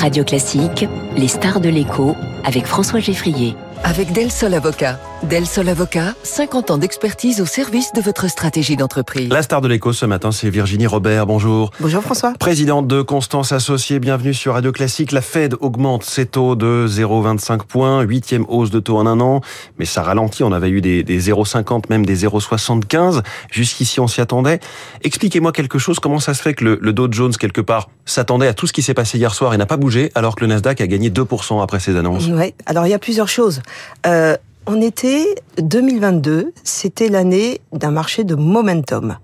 Radio Classique, les stars de l'écho avec François Geffrier. Avec Del Sol Avocat. Del Sol Avocat, 50 ans d'expertise au service de votre stratégie d'entreprise. La star de l'écho ce matin, c'est Virginie Robert. Bonjour. Bonjour François. Présidente de Constance Associée, bienvenue sur Radio Classique. La Fed augmente ses taux de 0,25 points, huitième hausse de taux en un an, mais ça ralentit. On avait eu des, des 0,50, même des 0,75. Jusqu'ici, on s'y attendait. Expliquez-moi quelque chose. Comment ça se fait que le, le Dow Jones, quelque part, s'attendait à tout ce qui s'est passé hier soir et n'a pas bougé, alors que le Nasdaq a gagné 2% après ses annonces? Oui, alors il y a plusieurs choses. Euh, on était 2022, c'était l'année d'un marché de momentum.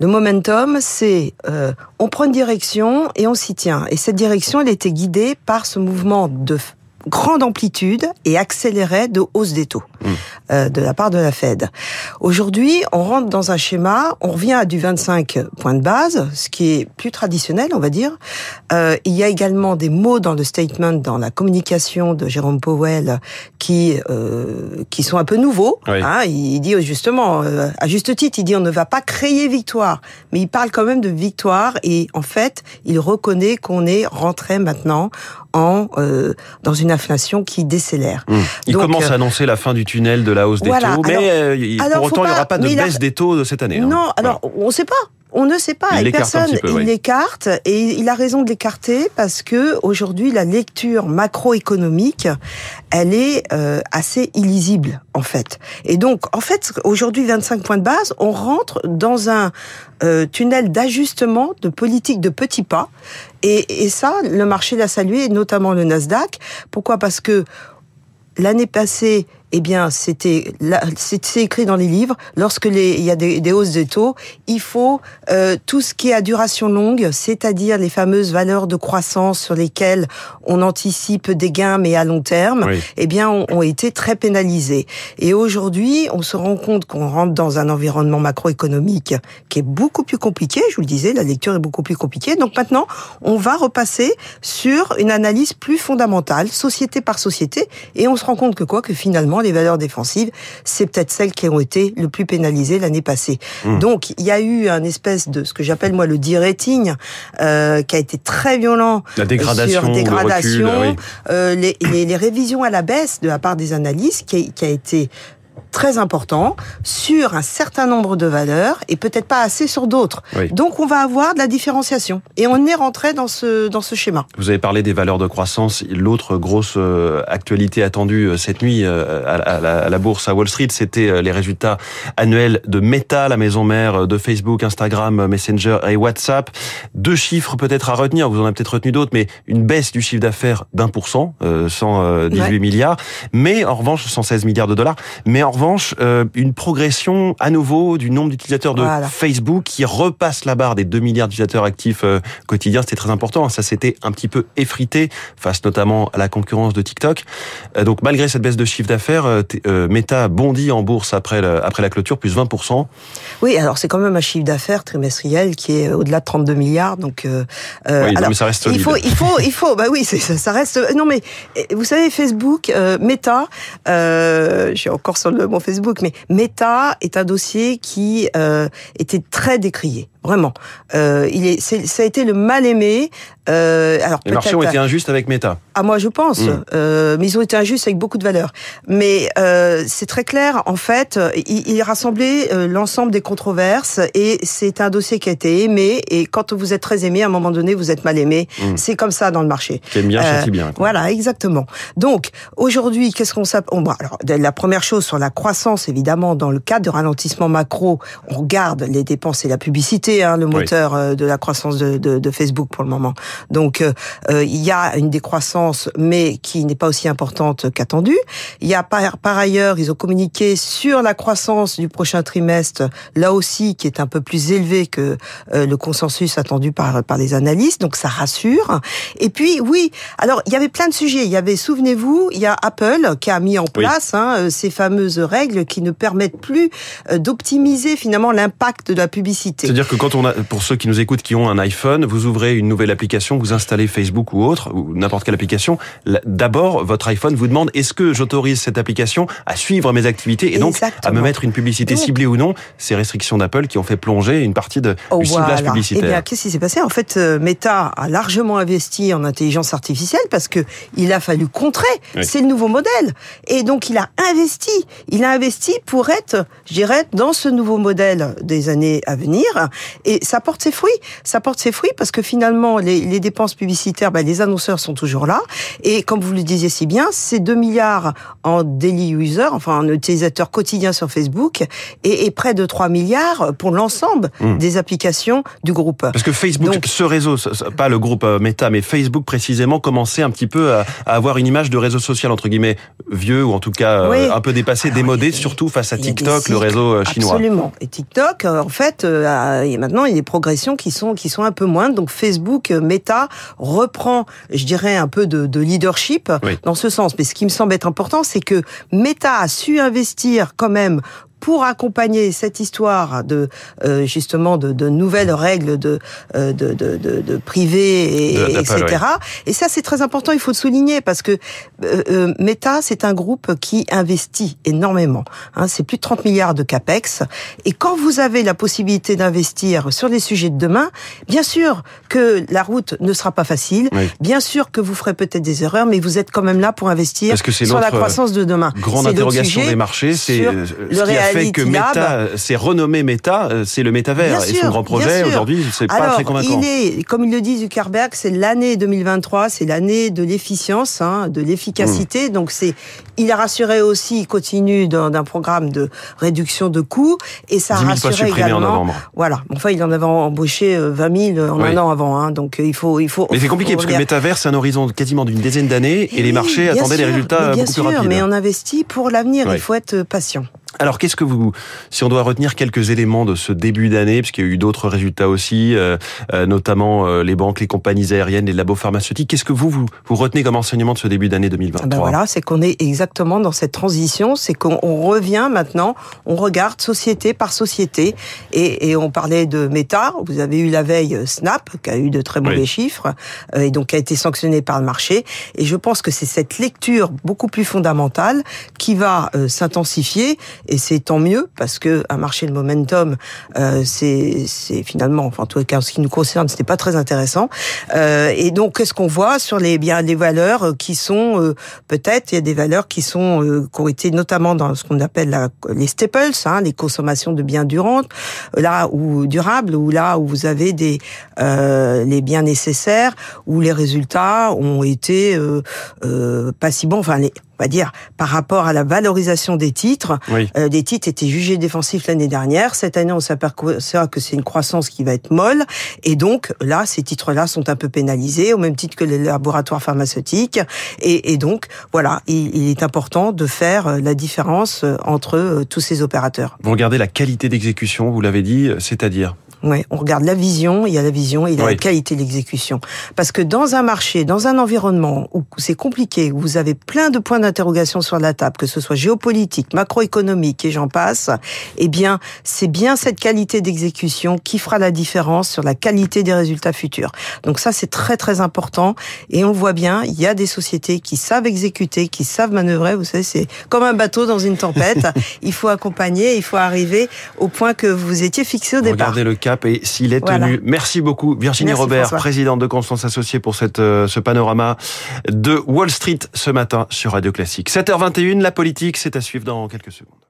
Le momentum, c'est euh, on prend une direction et on s'y tient. Et cette direction, elle était guidée par ce mouvement de grande amplitude et accélérée de hausse des taux mmh. euh, de la part de la Fed. Aujourd'hui, on rentre dans un schéma, on revient à du 25 points de base, ce qui est plus traditionnel, on va dire. Euh, il y a également des mots dans le statement, dans la communication de Jérôme Powell, qui euh, qui sont un peu nouveaux. Oui. Hein, il dit justement, euh, à juste titre, il dit on ne va pas créer victoire, mais il parle quand même de victoire et en fait, il reconnaît qu'on est rentré maintenant en euh, dans une inflation qui décélère. Mmh. Il Donc, commence euh, à annoncer la fin du tunnel de la hausse des voilà. taux, mais Alors- euh, alors, pour autant, il n'y aura pas de baisse des taux de cette année. hein. Non, alors on ne sait pas. On ne sait pas. Il et personne, peu, il l'écarte et il a raison de l'écarter parce que aujourd'hui la lecture macroéconomique, elle est euh, assez illisible en fait. Et donc en fait aujourd'hui 25 points de base, on rentre dans un euh, tunnel d'ajustement de politique de petits pas et, et ça le marché l'a salué, et notamment le Nasdaq. Pourquoi? Parce que L'année passée, eh bien, c'était c'est c'est écrit dans les livres. Lorsque les, il y a des, des hausses de taux, il faut euh, tout ce qui est à duration longue, c'est-à-dire les fameuses valeurs de croissance sur lesquelles on anticipe des gains mais à long terme, Oui. eh bien, ont, ont été très pénalisés. Et aujourd'hui, on se rend compte qu'on rentre dans un environnement macroéconomique qui est beaucoup plus compliqué. Je vous le disais, la lecture est beaucoup plus compliquée. Donc maintenant, on va repasser sur une analyse plus fondamentale, société par société, et on se rend compte que quoi? Que finalement, les valeurs défensives, c'est peut-être celles qui ont été le plus pénalisées l'année passée. Mmh. Donc, il y a eu un espèce de ce que j'appelle moi le de-rating, euh, qui a été très violent La dégradation, sur le dégradation, oui. euh, les, les, les révisions à la baisse de la part des analystes, qui a été très important sur un certain nombre de valeurs et peut-être pas assez sur d'autres. Oui. Donc on va avoir de la différenciation et on est rentré dans ce dans ce schéma. Vous avez parlé des valeurs de croissance. L'autre grosse euh, actualité attendue euh, cette nuit euh, à, la, à la bourse à Wall Street, c'était les résultats annuels de Meta, la maison mère de Facebook, Instagram, Messenger et WhatsApp. Deux chiffres peut-être à retenir. Vous en avez peut-être retenu d'autres, mais une baisse du chiffre d'affaires d'un pour cent, euh, 118 Ouais. milliards. Mais en revanche, 116 milliards de dollars. Mais en revanche, euh, une progression à nouveau du nombre d'utilisateurs de Voilà. Facebook qui repasse la barre des 2 milliards d'utilisateurs actifs euh, quotidiens. C'était très important. Ça s'était un petit peu effrité face notamment à la concurrence de TikTok. Euh, donc malgré cette baisse de chiffre d'affaires, Meta bondit en bourse après, le- après la clôture, plus 20%. Oui, alors c'est quand même un chiffre d'affaires trimestriel qui est au-delà de 32 milliards. Donc, Oui, non, mais ça reste il faut, il faut, il faut. Bah oui, ça, ça reste. Non, mais vous savez, Facebook, Meta. Je suis encore sur le mon Facebook, mais Meta est un dossier qui euh, était très décrié. Vraiment, euh, il est, c'est- ça a été le mal aimé. Euh, alors Les marchés ont été injustes avec Meta. ah moi je pense, Mm. euh, mais ils ont été injustes avec beaucoup de valeurs. Mais euh, c'est très clair, en fait, euh, il, il rassemblait euh, l'ensemble des controverses et c'est un dossier qui a été aimé. Et quand vous êtes très aimé, à un moment donné, vous êtes mal aimé. Mm. C'est comme ça dans le marché. Qui aime bien, Euh, châtie bien. quoi. Voilà, exactement. Donc aujourd'hui, qu'est-ce qu'on s'appelle bon, Alors la première chose sur la croissance, évidemment, dans le cadre de ralentissement macro, on regarde les dépenses et la publicité, hein, le Oui. moteur euh, de la croissance de, de, de Facebook pour le moment. Donc euh, euh, il y a une décroissance, mais qui n'est pas aussi importante qu'attendue. Il y a par, par ailleurs, ils ont communiqué sur la croissance du prochain trimestre, là aussi qui est un peu plus élevée que euh, le consensus attendu par par les analystes. Donc ça rassure. Et puis oui, alors il y avait plein de sujets. Il y avait, souvenez-vous, il y a Apple qui a mis en Oui. place hein, euh, ces fameuses règles qui ne permettent plus d'optimiser finalement l'impact de la publicité. C'est-à-dire que quand Quand on a, pour ceux qui nous écoutent, qui ont un iPhone, vous ouvrez une nouvelle application, vous installez Facebook ou autre, ou n'importe quelle application. D'abord, votre iPhone vous demande est-ce que j'autorise cette application à suivre mes activités et donc à me mettre une publicité ciblée ou non? Ces restrictions d'Apple qui ont fait plonger une partie de, oh, du ciblage publicitaire. Eh bien, qu'est-ce qui s'est passé? En fait, euh, Meta a largement investi en intelligence artificielle parce que il a fallu contrer. C'est le nouveau modèle. Et donc, il a investi. Il a investi pour être, je dirais, dans ce nouveau modèle des années à venir. Et ça porte ses fruits. Ça porte ses fruits parce que finalement, les, les dépenses publicitaires, ben, les annonceurs sont toujours là. Et comme vous le disiez si bien, c'est 2 milliards en daily user, enfin en utilisateur quotidien sur Facebook, et, et près de 3 milliards pour l'ensemble hmm. des applications du groupe. Parce que Facebook, ce réseau, pas le groupe euh, Meta, mais Facebook précisément, commençait un petit peu à, avoir une image de réseau social entre guillemets vieux ou en tout cas euh, un peu dépassé, démodé, surtout face à TikTok, le réseau euh, chinois. Absolument. Et TikTok, en fait, et maintenant il y a des progressions qui sont qui sont un peu moindres. Donc Facebook, Meta reprend, je dirais, un peu de, de leadership dans ce sens. Mais ce qui me semble être important, c'est que Meta a su investir quand même pour accompagner cette histoire de euh, justement de, de, nouvelles règles de euh, de, de, de, privé et, etc. Et ça c'est très important, il faut le souligner parce que euh, euh, Meta c'est un groupe qui investit énormément. Hein, c'est plus de 30 milliards de capex. Et quand vous avez la possibilité d'investir sur les sujets de demain, bien sûr que la route ne sera pas facile, bien sûr que vous ferez peut-être des erreurs, mais vous êtes quand même là pour investir sur la croissance de demain. Grande interrogation des marchés, c'est ce qui a fait que Meta, c'est renommé Meta, euh, c'est le métavers et son grand projet aujourd'hui, c'est pas très convaincant. Il est, comme il le dit Zuckerberg, c'est l'année 2023, c'est l'année de l'efficience, hein, de l'efficacité. Hmm. Donc c'est, il a rassuré aussi, il continue d'un programme de réduction de coûts et ça a rassuré également. Voilà. Enfin, il en avait embauché 20 euh, 000 en un an avant, hein, donc euh, il faut, il faut. Mais c'est compliqué parce que le métavers, c'est un horizon quasiment d'une dizaine d'années et, les marchés attendaient des résultats beaucoup plus rapides. Mais on investit pour l'avenir. Il faut être patient. Alors qu'est-ce que vous, si on doit retenir quelques éléments de ce début d'année, parce qu'il y a eu d'autres résultats aussi, euh, euh, notamment euh, les banques, les compagnies aériennes, les labos pharmaceutiques, qu'est-ce que vous, vous, vous retenez comme enseignement de ce début d'année 2023 ben Voilà, c'est qu'on est exactement dans cette transition, c'est qu'on revient maintenant, on regarde société par société, et, et, on parlait de Meta, vous avez eu la veille Snap, qui a eu de très mauvais chiffres, et donc qui a été sanctionné par le marché, et je pense que c'est cette lecture beaucoup plus fondamentale qui va s'intensifier et c'est tant mieux parce que un marché de momentum, euh, c'est finalement, enfin en tout cas en ce qui nous concerne, c'était pas très intéressant. Euh, et donc qu'est-ce qu'on voit sur les biens, des valeurs qui sont euh, peut-être il y a des valeurs qui sont euh, qui ont été notamment dans ce qu'on appelle la, les staples, hein, les consommations de biens durantes, là où durables, ou là où vous avez des euh, les biens nécessaires, où les résultats ont été pas si bons. Enfin les on va dire, par rapport à la valorisation des titres. Euh, des titres étaient jugés défensifs l'année dernière. Cette année, on s'aperçoit que c'est une croissance qui va être molle. Et donc, là, ces titres-là sont un peu pénalisés, au même titre que les laboratoires pharmaceutiques. Et, et donc, voilà, il, il, est important de faire euh, la différence euh, entre euh, tous ces opérateurs. Vous regardez la qualité d'exécution, vous l'avez dit, c'est-à-dire Ouais, on regarde la vision, il y a la vision et il y a la qualité de l'exécution. Parce que dans un marché, dans un environnement où c'est compliqué, où vous avez plein de points d'interrogation sur la table, que ce soit géopolitique, macroéconomique et j'en passe, eh bien, c'est bien cette qualité d'exécution qui fera la différence sur la qualité des résultats futurs. Donc ça, c'est très très important et on voit bien, il y a des sociétés qui savent exécuter, qui savent manœuvrer. Vous savez, c'est comme un bateau dans une tempête. il faut accompagner, il faut arriver au point que vous étiez fixé au départ. Regardez le cap et s'il est tenu. Merci beaucoup Virginie Robert, présidente de Constance Associée pour cette, euh, ce panorama de Wall Street ce matin sur Radio Classique. 7h21, la politique, c'est à suivre dans quelques secondes.